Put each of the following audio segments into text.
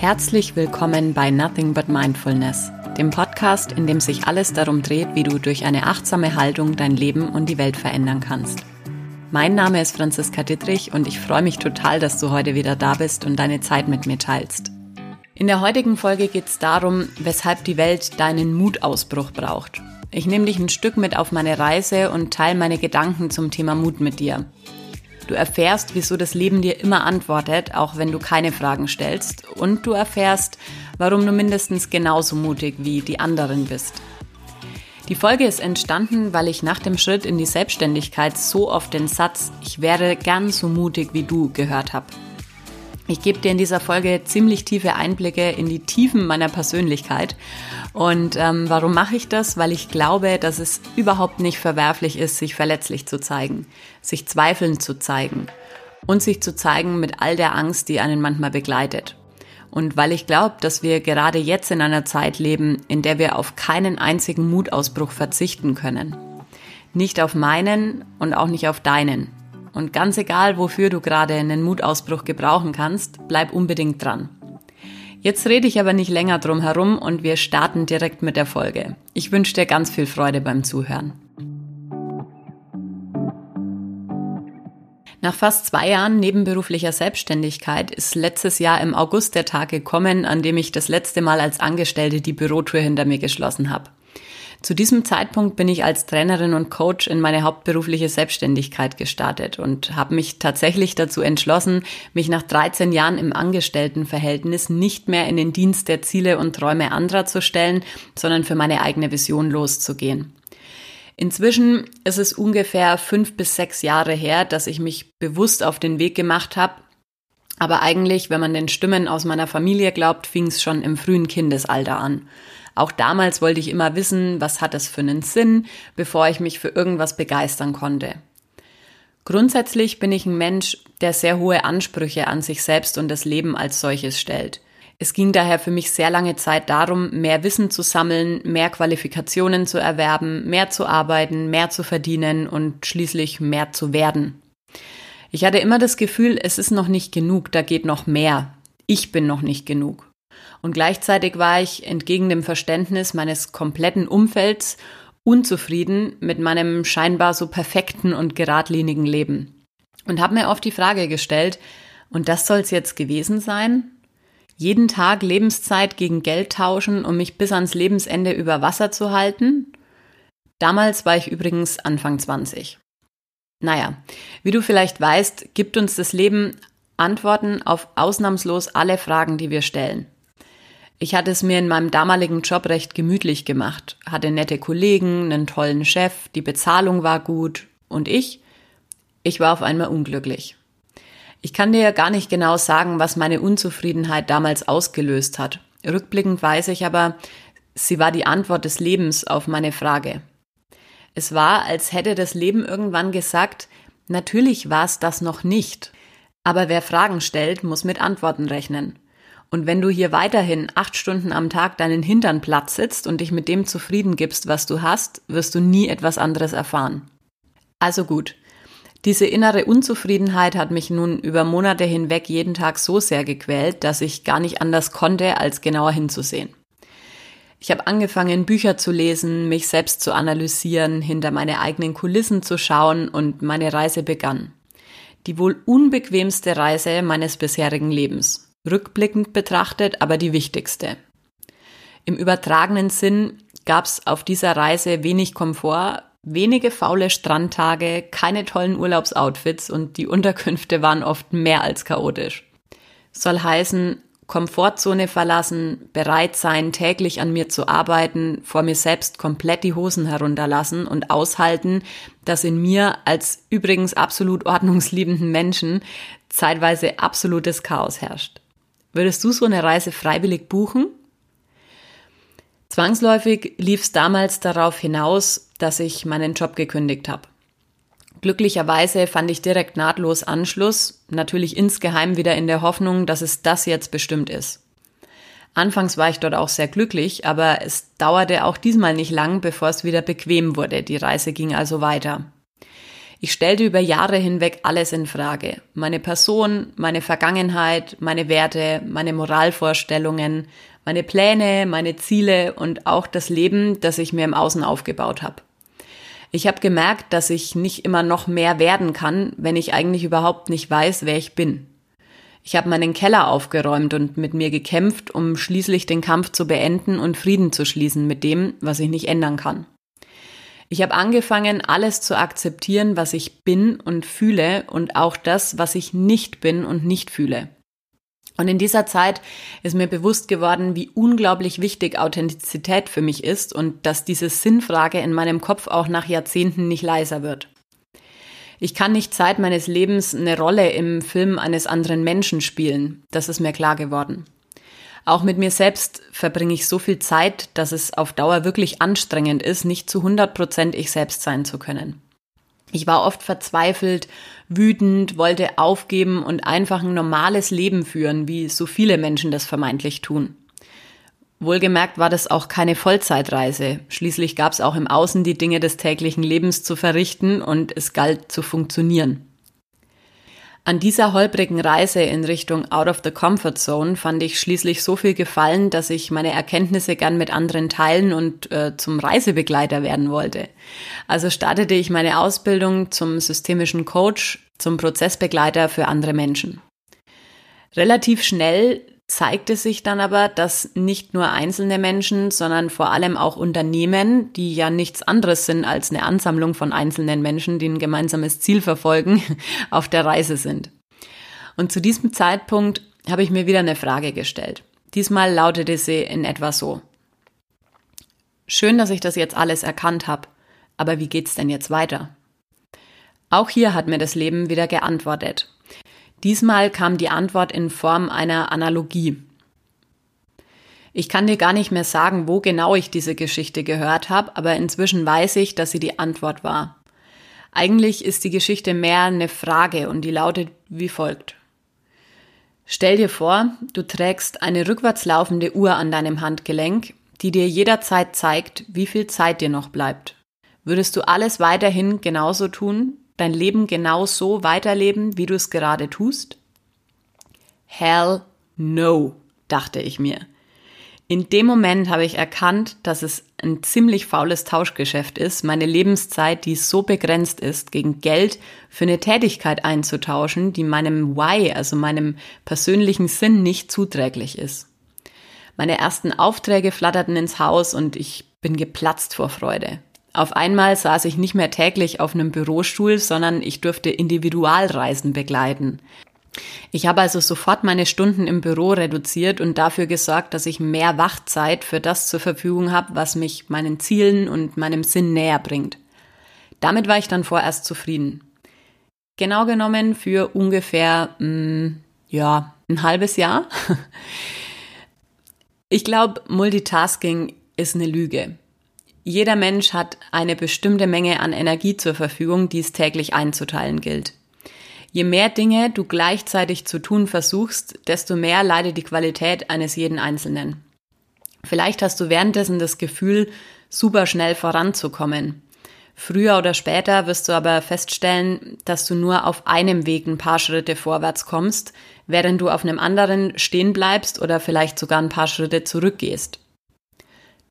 Herzlich willkommen bei Nothing But Mindfulness, dem Podcast, in dem sich alles darum dreht, wie du durch eine achtsame Haltung dein Leben und die Welt verändern kannst. Mein Name ist Franziska Dittrich und ich freue mich total, dass du heute wieder da bist und deine Zeit mit mir teilst. In der heutigen Folge geht es darum, weshalb die Welt deinen Mutausbruch braucht. Ich nehme dich ein Stück mit auf meine Reise und teile meine Gedanken zum Thema Mut mit dir. Du erfährst, wieso das Leben dir immer antwortet, auch wenn du keine Fragen stellst. Und du erfährst, warum du mindestens genauso mutig wie die anderen bist. Die Folge ist entstanden, weil ich nach dem Schritt in die Selbstständigkeit so oft den Satz, ich wäre gern so mutig wie du gehört habe. Ich gebe dir in dieser Folge ziemlich tiefe Einblicke in die Tiefen meiner Persönlichkeit. Und ähm, warum mache ich das? Weil ich glaube, dass es überhaupt nicht verwerflich ist, sich verletzlich zu zeigen, sich zweifelnd zu zeigen und sich zu zeigen mit all der Angst, die einen manchmal begleitet. Und weil ich glaube, dass wir gerade jetzt in einer Zeit leben, in der wir auf keinen einzigen Mutausbruch verzichten können. Nicht auf meinen und auch nicht auf deinen. Und ganz egal, wofür du gerade einen Mutausbruch gebrauchen kannst, bleib unbedingt dran. Jetzt rede ich aber nicht länger drum herum und wir starten direkt mit der Folge. Ich wünsche dir ganz viel Freude beim Zuhören. Nach fast zwei Jahren nebenberuflicher Selbstständigkeit ist letztes Jahr im August der Tag gekommen, an dem ich das letzte Mal als Angestellte die Bürotür hinter mir geschlossen habe. Zu diesem Zeitpunkt bin ich als Trainerin und Coach in meine hauptberufliche Selbstständigkeit gestartet und habe mich tatsächlich dazu entschlossen, mich nach 13 Jahren im Angestelltenverhältnis nicht mehr in den Dienst der Ziele und Träume anderer zu stellen, sondern für meine eigene Vision loszugehen. Inzwischen ist es ungefähr fünf bis sechs Jahre her, dass ich mich bewusst auf den Weg gemacht habe. Aber eigentlich, wenn man den Stimmen aus meiner Familie glaubt, fing es schon im frühen Kindesalter an. Auch damals wollte ich immer wissen, was hat es für einen Sinn, bevor ich mich für irgendwas begeistern konnte. Grundsätzlich bin ich ein Mensch, der sehr hohe Ansprüche an sich selbst und das Leben als solches stellt. Es ging daher für mich sehr lange Zeit darum, mehr Wissen zu sammeln, mehr Qualifikationen zu erwerben, mehr zu arbeiten, mehr zu verdienen und schließlich mehr zu werden. Ich hatte immer das Gefühl, es ist noch nicht genug, da geht noch mehr. Ich bin noch nicht genug. Und gleichzeitig war ich entgegen dem Verständnis meines kompletten Umfelds unzufrieden mit meinem scheinbar so perfekten und geradlinigen Leben. Und habe mir oft die Frage gestellt, und das soll's jetzt gewesen sein? Jeden Tag Lebenszeit gegen Geld tauschen, um mich bis ans Lebensende über Wasser zu halten? Damals war ich übrigens Anfang 20. Naja, wie du vielleicht weißt, gibt uns das Leben Antworten auf ausnahmslos alle Fragen, die wir stellen. Ich hatte es mir in meinem damaligen Job recht gemütlich gemacht, hatte nette Kollegen, einen tollen Chef, die Bezahlung war gut und ich, ich war auf einmal unglücklich. Ich kann dir ja gar nicht genau sagen, was meine Unzufriedenheit damals ausgelöst hat. Rückblickend weiß ich aber, sie war die Antwort des Lebens auf meine Frage. Es war, als hätte das Leben irgendwann gesagt, natürlich war es das noch nicht. Aber wer Fragen stellt, muss mit Antworten rechnen. Und wenn du hier weiterhin acht Stunden am Tag deinen Hintern platt sitzt und dich mit dem zufrieden gibst, was du hast, wirst du nie etwas anderes erfahren. Also gut. Diese innere Unzufriedenheit hat mich nun über Monate hinweg jeden Tag so sehr gequält, dass ich gar nicht anders konnte, als genauer hinzusehen. Ich habe angefangen, Bücher zu lesen, mich selbst zu analysieren, hinter meine eigenen Kulissen zu schauen und meine Reise begann. Die wohl unbequemste Reise meines bisherigen Lebens rückblickend betrachtet, aber die wichtigste. Im übertragenen Sinn gab es auf dieser Reise wenig Komfort, wenige faule Strandtage, keine tollen Urlaubsoutfits und die Unterkünfte waren oft mehr als chaotisch. Soll heißen, Komfortzone verlassen, bereit sein, täglich an mir zu arbeiten, vor mir selbst komplett die Hosen herunterlassen und aushalten, dass in mir als übrigens absolut ordnungsliebenden Menschen zeitweise absolutes Chaos herrscht. Würdest du so eine Reise freiwillig buchen? Zwangsläufig lief es damals darauf hinaus, dass ich meinen Job gekündigt habe. Glücklicherweise fand ich direkt nahtlos Anschluss, natürlich insgeheim wieder in der Hoffnung, dass es das jetzt bestimmt ist. Anfangs war ich dort auch sehr glücklich, aber es dauerte auch diesmal nicht lang, bevor es wieder bequem wurde. Die Reise ging also weiter. Ich stellte über Jahre hinweg alles in Frage. Meine Person, meine Vergangenheit, meine Werte, meine Moralvorstellungen, meine Pläne, meine Ziele und auch das Leben, das ich mir im Außen aufgebaut habe. Ich habe gemerkt, dass ich nicht immer noch mehr werden kann, wenn ich eigentlich überhaupt nicht weiß, wer ich bin. Ich habe meinen Keller aufgeräumt und mit mir gekämpft, um schließlich den Kampf zu beenden und Frieden zu schließen mit dem, was ich nicht ändern kann. Ich habe angefangen, alles zu akzeptieren, was ich bin und fühle und auch das, was ich nicht bin und nicht fühle. Und in dieser Zeit ist mir bewusst geworden, wie unglaublich wichtig Authentizität für mich ist und dass diese Sinnfrage in meinem Kopf auch nach Jahrzehnten nicht leiser wird. Ich kann nicht Zeit meines Lebens eine Rolle im Film eines anderen Menschen spielen. Das ist mir klar geworden. Auch mit mir selbst verbringe ich so viel Zeit, dass es auf Dauer wirklich anstrengend ist, nicht zu 100 Prozent ich selbst sein zu können. Ich war oft verzweifelt, wütend, wollte aufgeben und einfach ein normales Leben führen, wie so viele Menschen das vermeintlich tun. Wohlgemerkt war das auch keine Vollzeitreise. Schließlich gab es auch im Außen die Dinge des täglichen Lebens zu verrichten und es galt zu funktionieren. An dieser holprigen Reise in Richtung Out of the Comfort Zone fand ich schließlich so viel Gefallen, dass ich meine Erkenntnisse gern mit anderen teilen und äh, zum Reisebegleiter werden wollte. Also startete ich meine Ausbildung zum systemischen Coach, zum Prozessbegleiter für andere Menschen. Relativ schnell zeigte sich dann aber, dass nicht nur einzelne Menschen, sondern vor allem auch Unternehmen, die ja nichts anderes sind als eine Ansammlung von einzelnen Menschen, die ein gemeinsames Ziel verfolgen, auf der Reise sind. Und zu diesem Zeitpunkt habe ich mir wieder eine Frage gestellt. Diesmal lautete sie in etwa so. Schön, dass ich das jetzt alles erkannt habe, aber wie geht's denn jetzt weiter? Auch hier hat mir das Leben wieder geantwortet. Diesmal kam die Antwort in Form einer Analogie. Ich kann dir gar nicht mehr sagen, wo genau ich diese Geschichte gehört habe, aber inzwischen weiß ich, dass sie die Antwort war. Eigentlich ist die Geschichte mehr eine Frage und die lautet wie folgt. Stell dir vor, du trägst eine rückwärts laufende Uhr an deinem Handgelenk, die dir jederzeit zeigt, wie viel Zeit dir noch bleibt. Würdest du alles weiterhin genauso tun, dein Leben genau so weiterleben, wie du es gerade tust? Hell no, dachte ich mir. In dem Moment habe ich erkannt, dass es ein ziemlich faules Tauschgeschäft ist, meine Lebenszeit, die so begrenzt ist, gegen Geld für eine Tätigkeit einzutauschen, die meinem Why, also meinem persönlichen Sinn nicht zuträglich ist. Meine ersten Aufträge flatterten ins Haus und ich bin geplatzt vor Freude. Auf einmal saß ich nicht mehr täglich auf einem Bürostuhl, sondern ich durfte Individualreisen begleiten. Ich habe also sofort meine Stunden im Büro reduziert und dafür gesorgt, dass ich mehr Wachzeit für das zur Verfügung habe, was mich meinen Zielen und meinem Sinn näher bringt. Damit war ich dann vorerst zufrieden. Genau genommen für ungefähr, mh, mm, ja, ein halbes Jahr. Ich glaube, Multitasking ist eine Lüge. Jeder Mensch hat eine bestimmte Menge an Energie zur Verfügung, die es täglich einzuteilen gilt. Je mehr Dinge du gleichzeitig zu tun versuchst, desto mehr leidet die Qualität eines jeden Einzelnen. Vielleicht hast du währenddessen das Gefühl, super schnell voranzukommen. Früher oder später wirst du aber feststellen, dass du nur auf einem Weg ein paar Schritte vorwärts kommst, während du auf einem anderen stehen bleibst oder vielleicht sogar ein paar Schritte zurückgehst.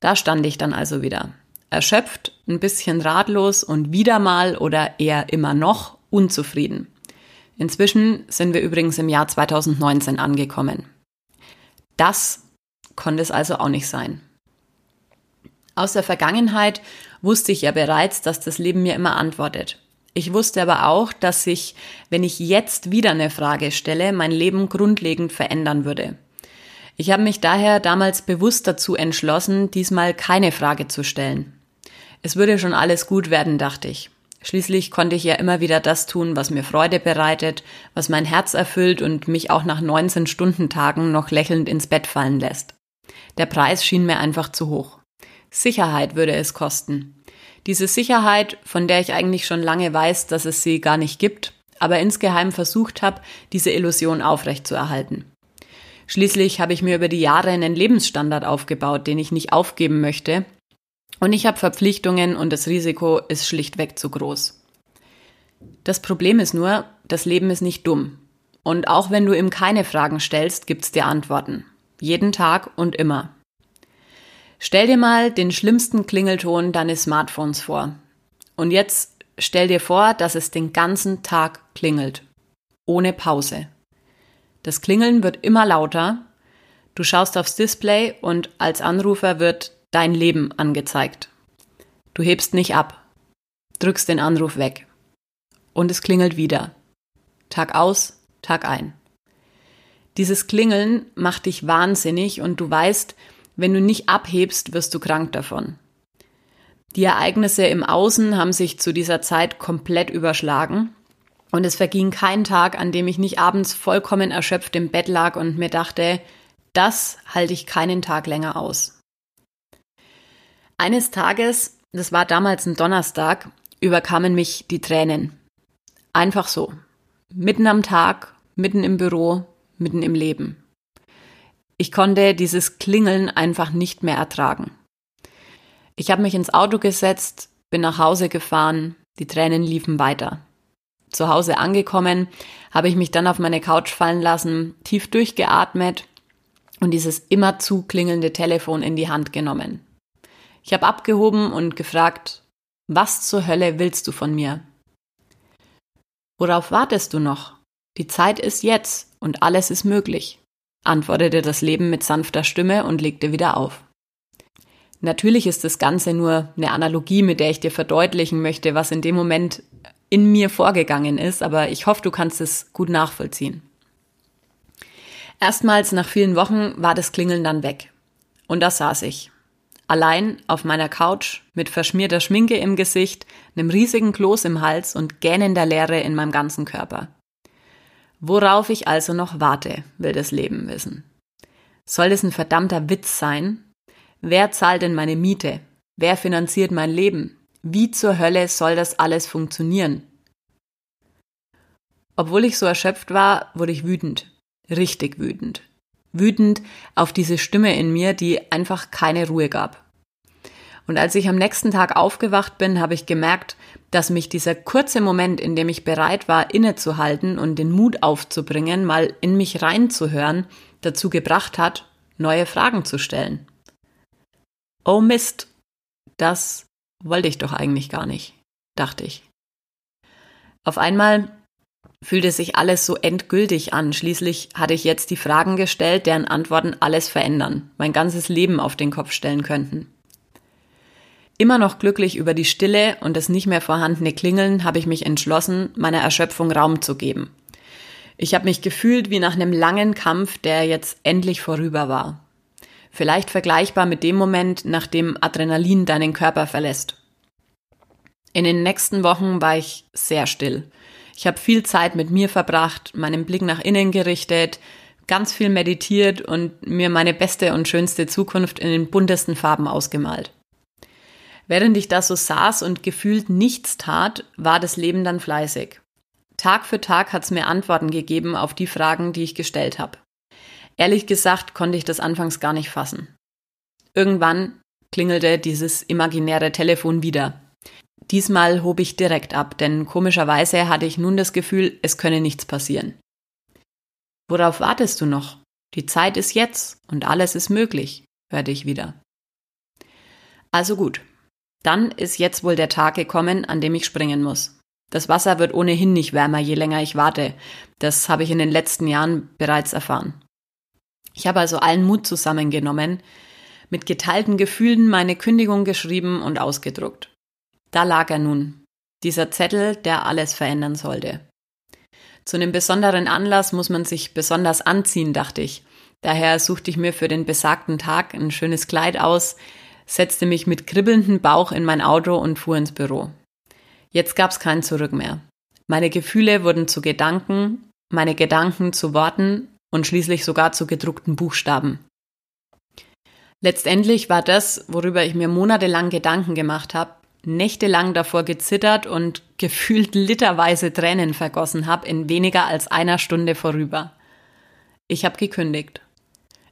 Da stand ich dann also wieder erschöpft, ein bisschen ratlos und wieder mal oder eher immer noch unzufrieden. Inzwischen sind wir übrigens im Jahr 2019 angekommen. Das konnte es also auch nicht sein. Aus der Vergangenheit wusste ich ja bereits, dass das Leben mir immer antwortet. Ich wusste aber auch, dass sich, wenn ich jetzt wieder eine Frage stelle, mein Leben grundlegend verändern würde. Ich habe mich daher damals bewusst dazu entschlossen, diesmal keine Frage zu stellen. Es würde schon alles gut werden, dachte ich. Schließlich konnte ich ja immer wieder das tun, was mir Freude bereitet, was mein Herz erfüllt und mich auch nach 19 Stundentagen noch lächelnd ins Bett fallen lässt. Der Preis schien mir einfach zu hoch. Sicherheit würde es kosten. Diese Sicherheit, von der ich eigentlich schon lange weiß, dass es sie gar nicht gibt, aber insgeheim versucht habe, diese Illusion aufrechtzuerhalten. Schließlich habe ich mir über die Jahre einen Lebensstandard aufgebaut, den ich nicht aufgeben möchte und ich habe Verpflichtungen und das Risiko ist schlichtweg zu groß. Das Problem ist nur, das Leben ist nicht dumm. Und auch wenn du ihm keine Fragen stellst, gibt's dir Antworten. Jeden Tag und immer. Stell dir mal den schlimmsten Klingelton deines Smartphones vor. Und jetzt stell dir vor, dass es den ganzen Tag klingelt. Ohne Pause. Das Klingeln wird immer lauter. Du schaust aufs Display und als Anrufer wird dein Leben angezeigt. Du hebst nicht ab, drückst den Anruf weg. Und es klingelt wieder. Tag aus, Tag ein. Dieses Klingeln macht dich wahnsinnig und du weißt, wenn du nicht abhebst, wirst du krank davon. Die Ereignisse im Außen haben sich zu dieser Zeit komplett überschlagen und es verging kein Tag, an dem ich nicht abends vollkommen erschöpft im Bett lag und mir dachte, das halte ich keinen Tag länger aus. Eines Tages, das war damals ein Donnerstag, überkamen mich die Tränen. Einfach so. Mitten am Tag, mitten im Büro, mitten im Leben. Ich konnte dieses Klingeln einfach nicht mehr ertragen. Ich habe mich ins Auto gesetzt, bin nach Hause gefahren, die Tränen liefen weiter. Zu Hause angekommen, habe ich mich dann auf meine Couch fallen lassen, tief durchgeatmet und dieses immer zu klingelnde Telefon in die Hand genommen. Ich habe abgehoben und gefragt, was zur Hölle willst du von mir? Worauf wartest du noch? Die Zeit ist jetzt und alles ist möglich, antwortete das Leben mit sanfter Stimme und legte wieder auf. Natürlich ist das Ganze nur eine Analogie, mit der ich dir verdeutlichen möchte, was in dem Moment in mir vorgegangen ist, aber ich hoffe, du kannst es gut nachvollziehen. Erstmals nach vielen Wochen war das Klingeln dann weg. Und da saß ich. Allein auf meiner Couch mit verschmierter Schminke im Gesicht, einem riesigen Kloß im Hals und gähnender Leere in meinem ganzen Körper. Worauf ich also noch warte, will das Leben wissen. Soll es ein verdammter Witz sein? Wer zahlt denn meine Miete? Wer finanziert mein Leben? Wie zur Hölle soll das alles funktionieren? Obwohl ich so erschöpft war, wurde ich wütend. Richtig wütend. Wütend auf diese Stimme in mir, die einfach keine Ruhe gab. Und als ich am nächsten Tag aufgewacht bin, habe ich gemerkt, dass mich dieser kurze Moment, in dem ich bereit war, innezuhalten und den Mut aufzubringen, mal in mich reinzuhören, dazu gebracht hat, neue Fragen zu stellen. Oh Mist, das wollte ich doch eigentlich gar nicht, dachte ich. Auf einmal fühlte sich alles so endgültig an. Schließlich hatte ich jetzt die Fragen gestellt, deren Antworten alles verändern, mein ganzes Leben auf den Kopf stellen könnten. Immer noch glücklich über die Stille und das nicht mehr vorhandene Klingeln habe ich mich entschlossen, meiner Erschöpfung Raum zu geben. Ich habe mich gefühlt wie nach einem langen Kampf, der jetzt endlich vorüber war. Vielleicht vergleichbar mit dem Moment, nachdem Adrenalin deinen Körper verlässt. In den nächsten Wochen war ich sehr still. Ich habe viel Zeit mit mir verbracht, meinen Blick nach innen gerichtet, ganz viel meditiert und mir meine beste und schönste Zukunft in den buntesten Farben ausgemalt. Während ich da so saß und gefühlt nichts tat, war das Leben dann fleißig. Tag für Tag hat's mir Antworten gegeben auf die Fragen, die ich gestellt habe. Ehrlich gesagt konnte ich das anfangs gar nicht fassen. Irgendwann klingelte dieses imaginäre Telefon wieder. Diesmal hob ich direkt ab, denn komischerweise hatte ich nun das Gefühl, es könne nichts passieren. Worauf wartest du noch? Die Zeit ist jetzt und alles ist möglich, hörte ich wieder. Also gut, dann ist jetzt wohl der Tag gekommen, an dem ich springen muss. Das Wasser wird ohnehin nicht wärmer, je länger ich warte. Das habe ich in den letzten Jahren bereits erfahren. Ich habe also allen Mut zusammengenommen, mit geteilten Gefühlen meine Kündigung geschrieben und ausgedruckt. Da lag er nun, dieser Zettel, der alles verändern sollte. Zu einem besonderen Anlass muss man sich besonders anziehen, dachte ich. Daher suchte ich mir für den besagten Tag ein schönes Kleid aus, setzte mich mit kribbelndem Bauch in mein Auto und fuhr ins Büro. Jetzt gab's kein Zurück mehr. Meine Gefühle wurden zu Gedanken, meine Gedanken zu Worten und schließlich sogar zu gedruckten Buchstaben. Letztendlich war das, worüber ich mir monatelang Gedanken gemacht habe, nächtelang davor gezittert und gefühlt literweise Tränen vergossen habe, in weniger als einer Stunde vorüber. Ich habe gekündigt.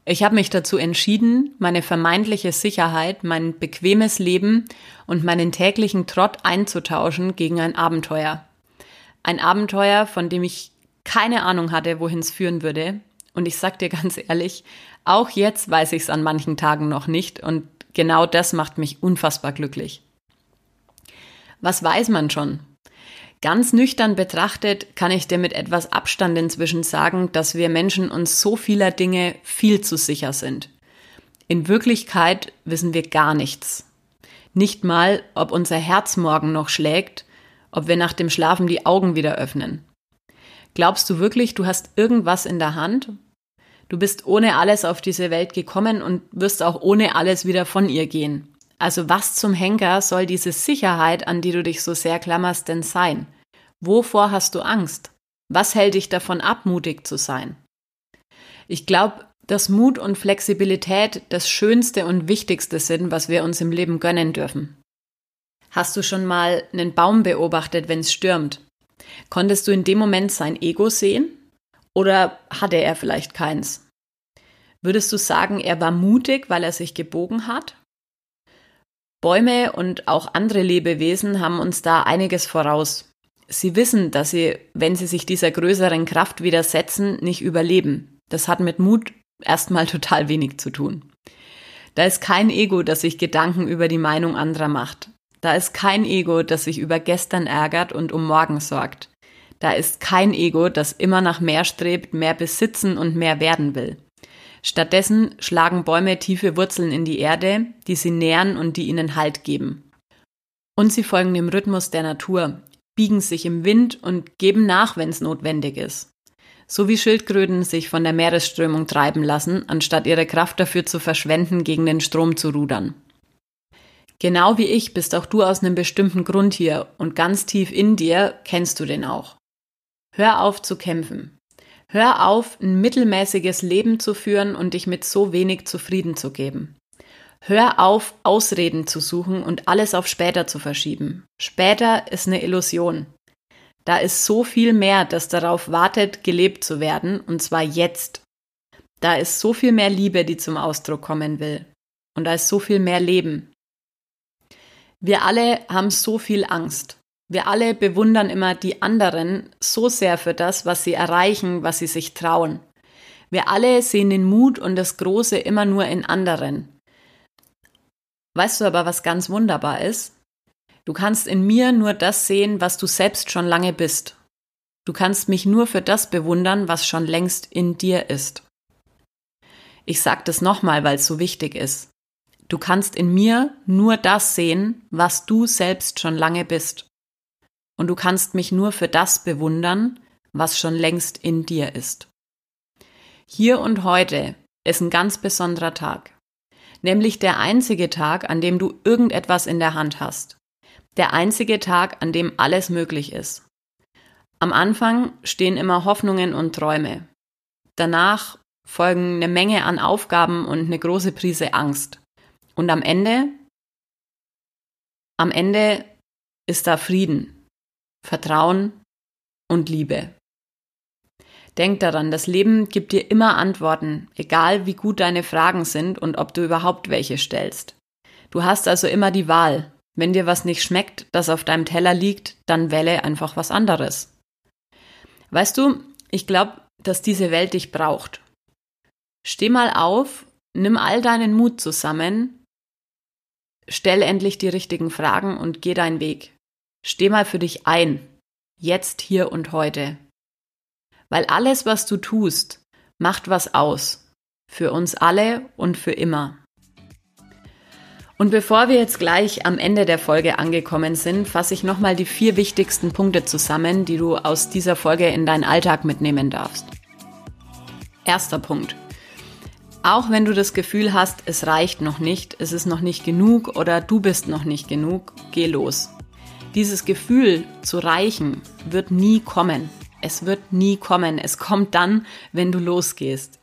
Ich habe mich dazu entschieden, meine vermeintliche Sicherheit, mein bequemes Leben und meinen täglichen Trott einzutauschen gegen ein Abenteuer. Ein Abenteuer, von dem ich keine Ahnung hatte, wohin es führen würde. Und ich sag dir ganz ehrlich, auch jetzt weiß ich es an manchen Tagen noch nicht und genau das macht mich unfassbar glücklich. Was weiß man schon? Ganz nüchtern betrachtet kann ich dir mit etwas Abstand inzwischen sagen, dass wir Menschen uns so vieler Dinge viel zu sicher sind. In Wirklichkeit wissen wir gar nichts. Nicht mal, ob unser Herz morgen noch schlägt, ob wir nach dem Schlafen die Augen wieder öffnen. Glaubst du wirklich, du hast irgendwas in der Hand? Du bist ohne alles auf diese Welt gekommen und wirst auch ohne alles wieder von ihr gehen. Also was zum Henker soll diese Sicherheit, an die du dich so sehr klammerst, denn sein? Wovor hast du Angst? Was hält dich davon ab, mutig zu sein? Ich glaube, dass Mut und Flexibilität das Schönste und Wichtigste sind, was wir uns im Leben gönnen dürfen. Hast du schon mal einen Baum beobachtet, wenn es stürmt? Konntest du in dem Moment sein Ego sehen? Oder hatte er vielleicht keins? Würdest du sagen, er war mutig, weil er sich gebogen hat? Bäume und auch andere Lebewesen haben uns da einiges voraus. Sie wissen, dass sie, wenn sie sich dieser größeren Kraft widersetzen, nicht überleben. Das hat mit Mut erstmal total wenig zu tun. Da ist kein Ego, das sich Gedanken über die Meinung anderer macht. Da ist kein Ego, das sich über gestern ärgert und um morgen sorgt. Da ist kein Ego, das immer nach mehr strebt, mehr besitzen und mehr werden will. Stattdessen schlagen Bäume tiefe Wurzeln in die Erde, die sie nähren und die ihnen Halt geben. Und sie folgen dem Rhythmus der Natur, biegen sich im Wind und geben nach, wenn es notwendig ist. So wie Schildkröten sich von der Meeresströmung treiben lassen, anstatt ihre Kraft dafür zu verschwenden, gegen den Strom zu rudern. Genau wie ich bist auch du aus einem bestimmten Grund hier und ganz tief in dir kennst du den auch. Hör auf zu kämpfen. Hör auf, ein mittelmäßiges Leben zu führen und dich mit so wenig zufrieden zu geben. Hör auf, Ausreden zu suchen und alles auf später zu verschieben. Später ist eine Illusion. Da ist so viel mehr, das darauf wartet, gelebt zu werden, und zwar jetzt. Da ist so viel mehr Liebe, die zum Ausdruck kommen will. Und da ist so viel mehr Leben. Wir alle haben so viel Angst. Wir alle bewundern immer die anderen so sehr für das, was sie erreichen, was sie sich trauen. Wir alle sehen den Mut und das Große immer nur in anderen. Weißt du aber, was ganz wunderbar ist? Du kannst in mir nur das sehen, was du selbst schon lange bist. Du kannst mich nur für das bewundern, was schon längst in dir ist. Ich sag das nochmal, weil es so wichtig ist. Du kannst in mir nur das sehen, was du selbst schon lange bist. Und du kannst mich nur für das bewundern, was schon längst in dir ist. Hier und heute ist ein ganz besonderer Tag. Nämlich der einzige Tag, an dem du irgendetwas in der Hand hast der einzige Tag, an dem alles möglich ist. Am Anfang stehen immer Hoffnungen und Träume. Danach folgen eine Menge an Aufgaben und eine große Prise Angst. Und am Ende, am Ende ist da Frieden, Vertrauen und Liebe. Denk daran, das Leben gibt dir immer Antworten, egal wie gut deine Fragen sind und ob du überhaupt welche stellst. Du hast also immer die Wahl, wenn dir was nicht schmeckt, das auf deinem Teller liegt, dann wähle einfach was anderes. Weißt du, ich glaube, dass diese Welt dich braucht. Steh mal auf, nimm all deinen Mut zusammen, stell endlich die richtigen Fragen und geh deinen Weg. Steh mal für dich ein, jetzt, hier und heute. Weil alles, was du tust, macht was aus. Für uns alle und für immer. Und bevor wir jetzt gleich am Ende der Folge angekommen sind, fasse ich nochmal die vier wichtigsten Punkte zusammen, die du aus dieser Folge in deinen Alltag mitnehmen darfst. Erster Punkt. Auch wenn du das Gefühl hast, es reicht noch nicht, es ist noch nicht genug oder du bist noch nicht genug, geh los. Dieses Gefühl zu reichen wird nie kommen. Es wird nie kommen. Es kommt dann, wenn du losgehst.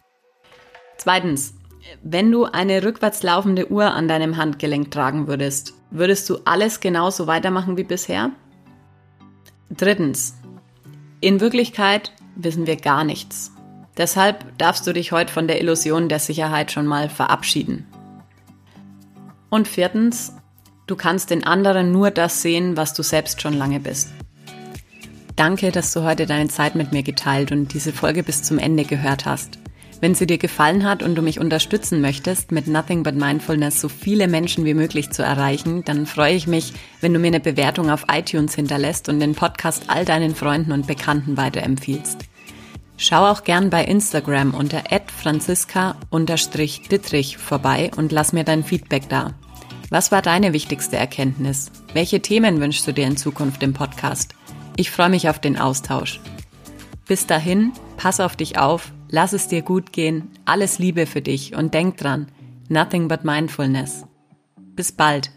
Zweitens, wenn du eine rückwärts laufende Uhr an deinem Handgelenk tragen würdest, würdest du alles genauso weitermachen wie bisher? Drittens. In Wirklichkeit wissen wir gar nichts. Deshalb darfst du dich heute von der Illusion der Sicherheit schon mal verabschieden. Und viertens, du kannst den anderen nur das sehen, was du selbst schon lange bist. Danke, dass du heute deine Zeit mit mir geteilt und diese Folge bis zum Ende gehört hast. Wenn sie dir gefallen hat und du mich unterstützen möchtest, mit Nothing But Mindfulness so viele Menschen wie möglich zu erreichen, dann freue ich mich, wenn du mir eine Bewertung auf iTunes hinterlässt und den Podcast all deinen Freunden und Bekannten weiterempfiehlst. Schau auch gern bei Instagram unter franziska-dittrich vorbei und lass mir dein Feedback da. Was war deine wichtigste Erkenntnis? Welche Themen wünschst du dir in Zukunft im Podcast? Ich freue mich auf den Austausch. Bis dahin, pass auf dich auf, lass es dir gut gehen, alles Liebe für dich und denk dran, nothing but mindfulness. Bis bald.